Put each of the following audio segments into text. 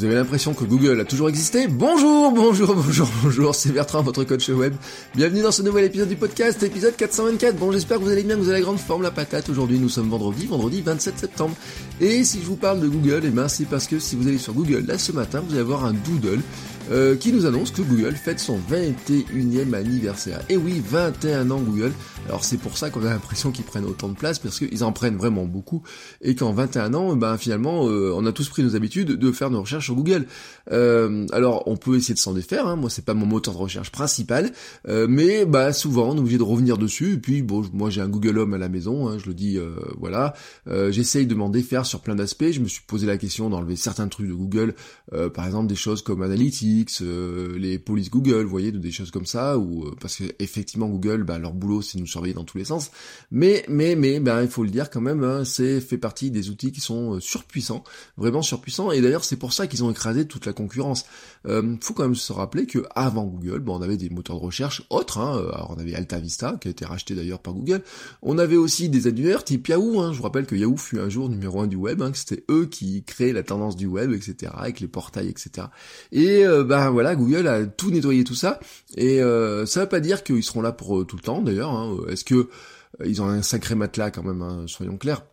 Vous avez l'impression que Google a toujours existé? Bonjour, bonjour, bonjour, bonjour, c'est Bertrand, votre coach web. Bienvenue dans ce nouvel épisode du podcast, épisode 424. Bon, j'espère que vous allez bien, que vous avez la grande forme, la patate. Aujourd'hui, nous sommes vendredi, vendredi 27 septembre. Et si je vous parle de Google, eh ben, c'est parce que si vous allez sur Google, là, ce matin, vous allez avoir un doodle euh, qui nous annonce que Google fête son 21e anniversaire. Et oui, 21 ans Google. Alors c'est pour ça qu'on a l'impression qu'ils prennent autant de place, parce qu'ils en prennent vraiment beaucoup, et qu'en 21 ans, ben finalement, euh, on a tous pris nos habitudes de faire nos recherches Google. Euh, alors on peut essayer de s'en défaire, hein. moi c'est pas mon moteur de recherche principal, euh, mais bah souvent on est obligé de revenir dessus, et puis bon, moi j'ai un Google Home à la maison, hein, je le dis, euh, voilà, j'essaye de m'en défaire sur plein d'aspects, je me suis posé la question d'enlever certains trucs de Google, par exemple des choses comme Analytics, les polices Google, vous voyez, des choses comme ça, ou parce que effectivement Google, bah, leur boulot c'est nous surveiller dans tous les sens. Mais mais mais ben il faut le dire quand même, hein, c'est fait partie des outils qui sont surpuissants, vraiment surpuissants. Et d'ailleurs c'est pour ça qu'ils ont écrasé toute la concurrence. Euh, faut quand même se rappeler que avant Google, on avait des moteurs de recherche autres. Hein, alors on avait Alta Vista qui a été racheté d'ailleurs par Google. On avait aussi des annuaires type Yahoo. Hein, je vous rappelle que Yahoo fut un jour numéro un du web, hein, c'était eux qui créaient la tendance du web, etc. Avec les portails, etc. Et ben voilà, Google a tout nettoyé tout ça, et euh, ça veut pas dire qu'ils seront là pour euh, tout le temps d'ailleurs. Hein. Est-ce que ils ont un sacré matelas quand même, soyons clairs.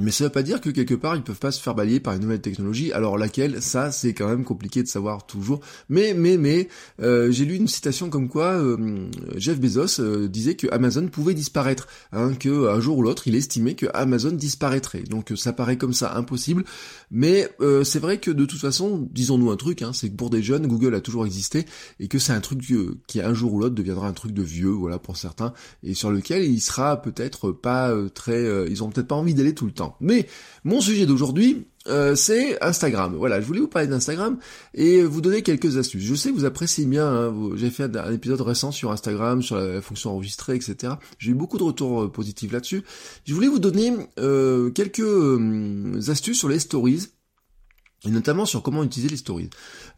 Mais ça veut pas dire que quelque part ils peuvent pas se faire balayer par une nouvelle technologie. Alors laquelle, ça c'est quand même compliqué de savoir toujours. Mais mais mais euh, j'ai lu une citation comme quoi euh, Jeff Bezos euh, disait que Amazon pouvait disparaître, hein, que un jour ou l'autre il estimait que Amazon disparaîtrait. Donc ça paraît comme ça impossible. Mais c'est vrai que de toute façon, disons-nous un truc, hein, c'est que pour des jeunes, Google a toujours existé et que c'est un truc qui un jour ou l'autre deviendra un truc de vieux, voilà pour certains, et sur lequel il sera peut-être pas très, ils ont peut-être pas envie d'aller tout le temps. Mais mon sujet d'aujourd'hui, euh, c'est Instagram. Voilà, je voulais vous parler d'Instagram et vous donner quelques astuces. Je sais que vous appréciez bien, hein, j'ai fait un, épisode récent sur Instagram, sur la, fonction enregistrée, etc. J'ai eu beaucoup de retours euh, positifs là-dessus. Je voulais vous donner euh, quelques astuces sur les stories et notamment sur comment utiliser les stories.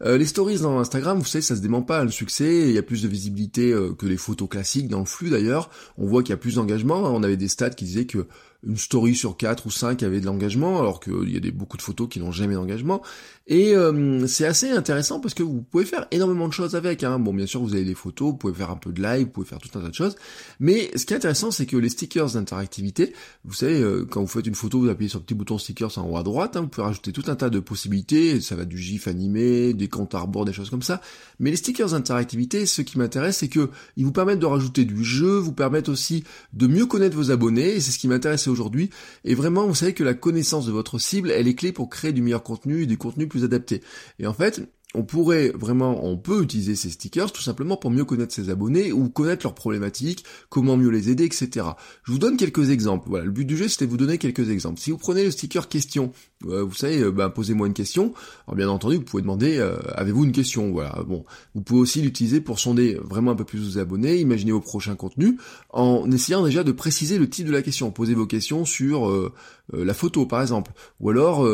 les stories dans Instagram, vous savez, ça se dément pas, le succès, il y a plus de visibilité que les photos classiques dans le flux d'ailleurs. On voit qu'il y a plus d'engagement. On avait des stats qui disaient que une story sur quatre ou cinq avait de l'engagement, alors qu'il y a des, beaucoup de photos qui n'ont jamais d'engagement. Et euh, c'est assez intéressant parce que vous pouvez faire énormément de choses avec. Hein. Bon, bien sûr, vous avez des photos, vous pouvez faire un peu de live, vous pouvez faire tout un tas de choses. Mais ce qui est intéressant, c'est que les stickers d'interactivité, vous savez, euh, quand vous faites une photo, vous appuyez sur le petit bouton stickers en haut à droite, hein, vous pouvez rajouter tout un tas de possibilités. Ça va du gif animé, des comptes à rebours, des choses comme ça. Mais les stickers d'interactivité, ce qui m'intéresse, c'est que ils vous permettent de rajouter du jeu, vous permettent aussi de mieux connaître vos abonnés. Et c'est ce qui m'intéresse aujourd'hui. Et vraiment, vous savez que la connaissance de votre cible, elle est clé pour créer du meilleur contenu et du contenu plus adapté. Et en fait, on pourrait vraiment, on peut utiliser ces stickers tout simplement pour mieux connaître ses abonnés ou connaître leurs problématiques, comment mieux les aider, etc. Je vous donne quelques exemples. Voilà, le but du jeu c'était de vous donner quelques exemples. Si vous prenez le sticker question, euh, vous savez, euh, bah, posez-moi une question. Alors bien entendu, vous pouvez demander, euh, avez-vous une question? Voilà. Bon, vous pouvez aussi l'utiliser pour sonder vraiment un peu plus vos abonnés, imaginer vos prochains contenus, en essayant déjà de préciser le type de la question. Posez vos questions sur la photo, par exemple, ou alors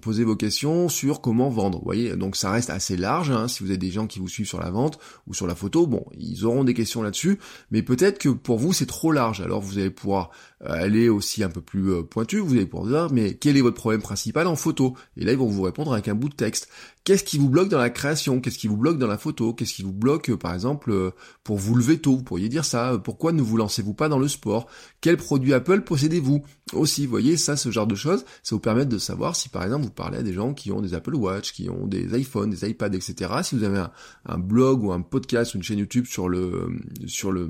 posez vos questions sur comment vendre. Vous voyez, donc ça reste assez large. Hein. Si vous avez des gens qui vous suivent sur la vente ou sur la photo, bon, ils auront des questions là-dessus, mais peut-être que pour vous c'est trop large. Alors vous allez pouvoir euh, aller aussi un peu plus euh, pointu. Vous allez pouvoir dire, mais quel est votre problème principal? En photo Et là ils vont vous répondre avec un bout de texte. Qu'est-ce qui vous bloque dans la création? Qu'est-ce qui vous bloque dans la photo? Qu'est-ce qui vous bloque, euh, par exemple, euh, pour vous lever tôt? Vous pourriez dire ça. Pourquoi ne vous lancez-vous pas dans le sport? Quel produit Apple possédez-vous? Aussi, voyez, ça, ce genre de choses, ça vous permet de savoir si, par exemple, vous parlez à des gens qui ont des Apple Watch, qui ont des iPhones, des iPads, etc. Si vous avez un, blog ou un podcast ou une chaîne YouTube sur le sur le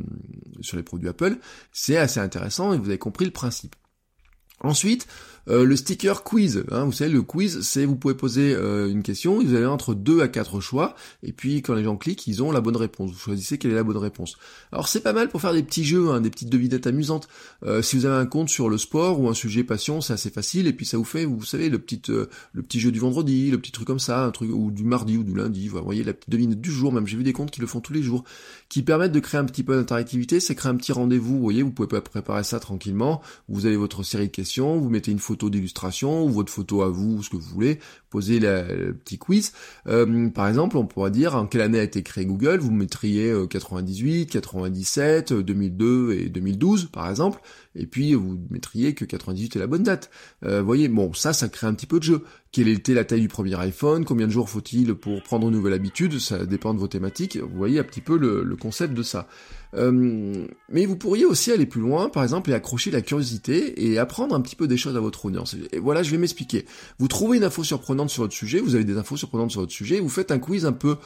sur les produits Apple, c'est assez intéressant et vous avez compris le principe. Ensuite, Euh, le sticker quiz, hein, vous savez, le quiz, c'est vous pouvez poser euh, une question, vous avez entre deux à quatre choix, et puis quand les gens cliquent, ils ont la bonne réponse. Vous choisissez quelle est la bonne réponse. Alors c'est pas mal pour faire des petits jeux, hein, des petites devinettes amusantes. Euh, si vous avez un compte sur le sport ou un sujet passion, c'est assez facile, et puis ça vous fait, vous savez, le petit, le petit jeu du vendredi, le petit truc comme ça, un truc ou du mardi ou du lundi. Vous voyez la petite devinette du jour. Même j'ai vu des comptes qui le font tous les jours, qui permettent de créer un petit peu d'interactivité. C'est créer un petit rendez-vous. Vous voyez, vous pouvez préparer ça tranquillement. Vous avez votre série de questions, vous mettez une photo d'illustration ou votre photo à vous, ce que vous voulez, posez le petit quiz. Euh, par exemple, on pourrait dire en quelle année a été créé Google, vous mettriez 98, 97, 2002 et 2012 par exemple, et puis vous mettriez que 98 est la bonne date. Euh, voyez, bon, ça, ça crée un petit peu de jeu. Quelle était la taille du premier iPhone? Combien de jours faut-il pour prendre une nouvelle habitude? Ça dépend de vos thématiques. Vous voyez un petit peu le concept de ça. Euh, mais vous pourriez aussi aller plus loin, par exemple, et accrocher la curiosité et apprendre un petit peu des choses à votre audience. Et voilà, je vais m'expliquer. Vous trouvez une info surprenante sur votre sujet, vous avez des infos surprenantes sur votre sujet, vous faites un quiz un peu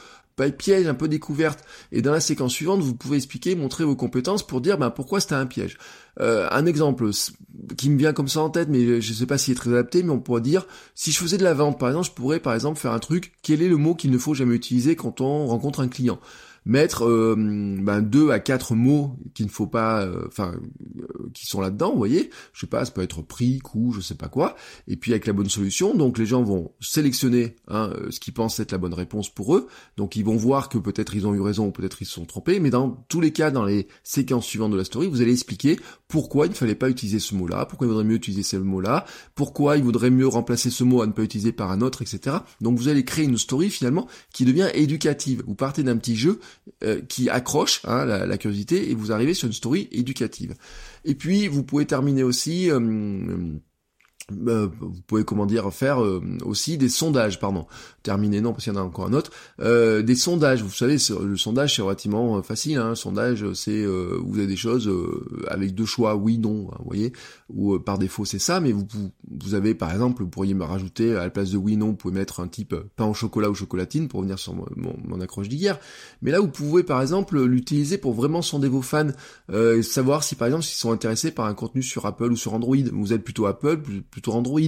piège, un peu découverte. Et dans la séquence suivante, vous pouvez expliquer, montrer vos compétences pour dire ben, pourquoi c'était un piège. Euh, un exemple qui me vient comme ça en tête, mais je ne sais pas s'il est très adapté, mais on pourrait dire, si je faisais de la vente, par exemple, je pourrais par exemple faire un truc, quel est le mot qu'il ne faut jamais utiliser quand on rencontre un client? Mettre euh, ben, deux à quatre mots qu'il ne faut pas, euh, enfin, euh, qui sont là-dedans, vous voyez. Je sais pas, ça peut être prix, coût, je sais pas quoi. Et puis avec la bonne solution, donc les gens vont sélectionner hein, ce qu'ils pensent être la bonne réponse pour eux. Donc ils vont voir que peut-être ils ont eu raison ou peut-être ils se sont trompés. Mais dans tous les cas, dans les séquences suivantes de la story, vous allez expliquer pourquoi il ne fallait pas utiliser ce mot-là, pourquoi il vaudrait mieux utiliser ce mot-là, pourquoi il vaudrait mieux remplacer ce mot à ne pas utiliser par un autre, etc. Donc vous allez créer une story finalement qui devient éducative. Vous partez d'un petit jeu euh, qui accroche hein, la, curiosité et vous arrivez sur une story éducative. Et puis vous pouvez terminer aussi euh, euh, vous pouvez comment dire faire euh, aussi des sondages pardon. Terminer non parce qu'il y en a encore un autre. Euh, des sondages vous savez le sondage c'est relativement facile hein. sondage c'est vous avez des choses avec deux choix oui non hein, vous voyez ou par défaut c'est ça mais vous, vous avez par exemple vous pourriez me rajouter à la place de oui non vous pouvez mettre un type pain au chocolat ou chocolatine pour revenir sur mon, mon, accroche d'hier. Mais là vous pouvez par exemple l'utiliser pour vraiment sonder vos fans savoir si par exemple s'ils sont intéressés par un contenu sur Apple ou sur Android. Vous êtes plutôt Apple plutôt Android,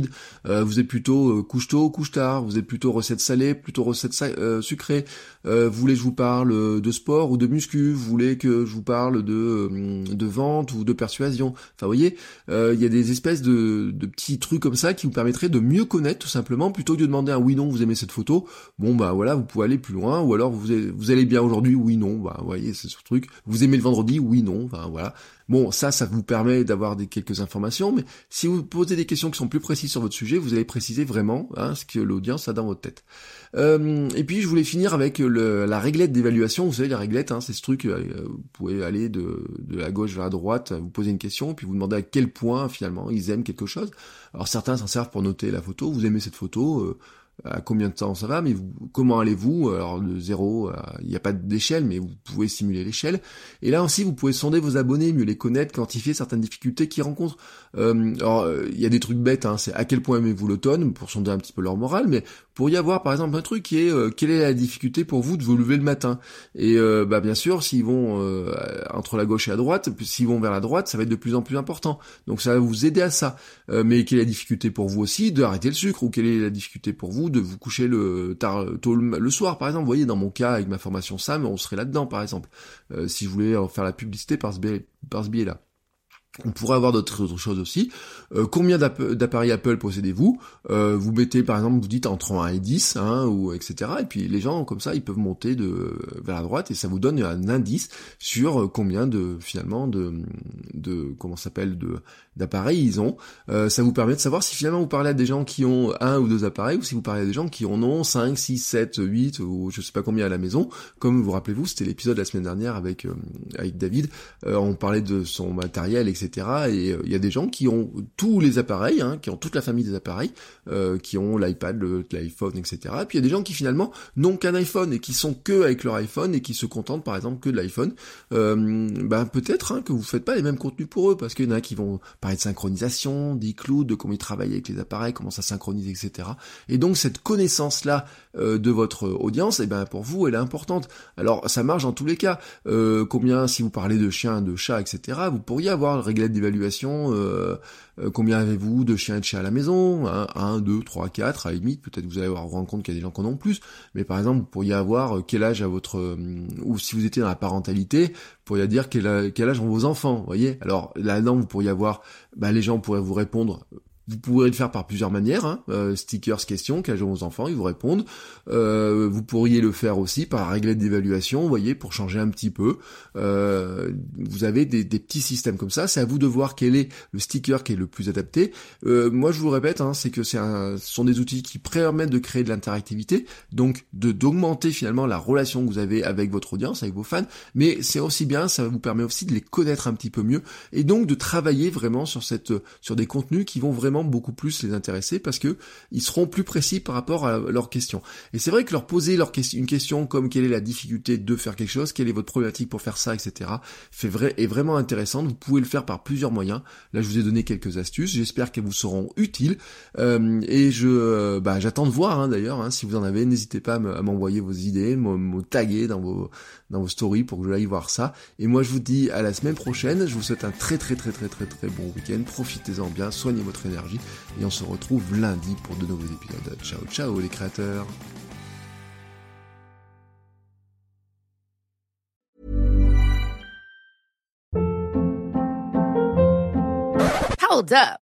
euh, vous êtes plutôt euh, couche tôt, couche tard, vous êtes plutôt recettes salées, plutôt recettes euh, sucrées, vous voulez que je vous parle de sport ou de muscu, vous voulez que je vous parle de, de vente ou de persuasion. Enfin, vous voyez, il y a des espèces de, de, petits trucs comme ça qui vous permettraient de mieux connaître tout simplement, plutôt que de demander un oui non, vous aimez cette photo, bon bah voilà, vous pouvez aller plus loin, ou alors vous, vous allez bien aujourd'hui, oui non, bah vous voyez, c'est ce truc, vous aimez le vendredi, oui non, enfin voilà. Bon, ça, ça vous permet d'avoir quelques informations, mais si vous posez des questions qui sont plus précises sur votre sujet, vous allez préciser vraiment hein, ce que l'audience a dans votre tête. Euh, et puis, je voulais finir avec la réglette d'évaluation. Vous savez, la réglette, hein, c'est ce truc, euh, vous pouvez aller de, la gauche vers la droite, vous posez une question, puis vous demandez à quel point, finalement, ils aiment quelque chose. Alors, certains s'en servent pour noter la photo. Vous aimez cette photo euh, à combien de temps ça va, mais vous, comment allez-vous Alors de zéro, euh, il n'y a pas d'échelle, mais vous pouvez simuler l'échelle. Et là aussi, vous pouvez sonder vos abonnés, mieux les connaître, quantifier certaines difficultés qu'ils rencontrent. Euh, alors, euh, il y a des trucs bêtes, hein, c'est à quel point aimez-vous l'automne, pour sonder un petit peu leur morale, mais pour y avoir par exemple un truc qui est quelle est la difficulté pour vous de vous lever le matin? Et bah bien sûr, s'ils vont entre la gauche et la droite, s'ils vont vers la droite, ça va être de plus en plus important. Donc ça va vous aider à ça. mais quelle est la difficulté pour vous aussi de arrêter le sucre ou quelle est la difficulté pour vous de vous coucher le tard tôt le, soir par exemple. Vous voyez, dans mon cas avec ma formation SAM, on serait là-dedans par exemple. Euh, si je voulais faire la publicité par ce par ce biais là. On pourrait avoir d'autres choses aussi. Euh, combien d'appareils Apple possédez-vous? Euh, Vous mettez par exemple, vous dites entre 1 et 10, hein, ou etc. Et puis les gens comme ça, ils peuvent monter de vers la droite et ça vous donne un indice sur combien de finalement de comment s'appelle de d'appareils ils ont. Euh, ça vous permet de savoir si finalement vous parlez à des gens qui ont un ou deux appareils ou si vous parlez à des gens qui en ont 5, 6, 7, 8 ou je sais pas combien à la maison. Comme vous rappelez-vous, c'était l'épisode la semaine dernière avec avec David. on parlait de son matériel, etc et euh, il y a des gens qui ont tous les appareils, hein, qui ont toute la famille des appareils, euh, qui ont l'iPad, l'iPhone, etc. Et puis il y a des gens qui finalement n'ont qu'un iPhone et qui sont que avec leur iPhone et qui se contentent par exemple que de l'iPhone. Euh, ben peut-être hein, que vous faites pas les mêmes contenus pour eux parce qu'il y en a qui vont parler de synchronisation, d'iCloud, de comment ils travaillent avec les appareils, comment ça synchronise, etc. Et donc cette connaissance là de votre audience, et eh ben pour vous elle est importante. Alors ça marche dans tous les cas. combien si vous parlez de chiens, de chats, etc. Vous pourriez avoir d'évaluation. Euh, euh, combien avez-vous de chiens et de chats à la maison? 1, 2, 3, 4, à la limite, peut-être vous allez vous rendre compte qu'il y a des gens qui en ont plus, mais par exemple, vous pourriez avoir quel âge à votre... ou si vous étiez dans la parentalité, vous pourriez dire quel, âge ont vos enfants, voyez? Alors là-dedans, vous pourriez avoir... Bah, les gens pourraient vous répondre vous pourrez le faire par plusieurs manières, hein. euh, stickers questions, ont vos enfants, ils vous répondent. Euh, vous pourriez le faire aussi par réglette d'évaluation, vous voyez, pour changer un petit peu. Euh, vous avez des, petits systèmes comme ça, c'est à vous de voir quel est le sticker qui est le plus adapté. moi je vous répète, hein, c'est que c'est un, ce sont des outils qui permettent de créer de l'interactivité, donc de d'augmenter finalement la relation que vous avez avec votre audience, avec vos fans, mais c'est aussi bien, ça vous permet aussi de les connaître un petit peu mieux, et donc de travailler vraiment sur cette sur des contenus qui vont vraiment beaucoup plus les intéresser parce que ils seront plus précis par rapport à leurs questions. Et c'est vrai que leur poser leur question, une question comme quelle est la difficulté de faire quelque chose, quelle est votre problématique pour faire ça, etc. Fait vrai, est vraiment intéressante. Vous pouvez le faire par plusieurs moyens. Là, je vous ai donné quelques astuces. J'espère qu'elles vous seront utiles. Euh, et je, euh, bah, j'attends de voir hein, d'ailleurs. Hein, si vous en avez, n'hésitez pas à m'envoyer vos idées, me taguer dans vos dans vos stories pour que je aille voir ça. Et moi, je vous dis à la semaine prochaine. Je vous souhaite un très très très très très très bon week-end. Profitez-en bien, soignez votre énergie et on se retrouve lundi pour de nouveaux épisodes. Ciao ciao les créateurs. Hold up,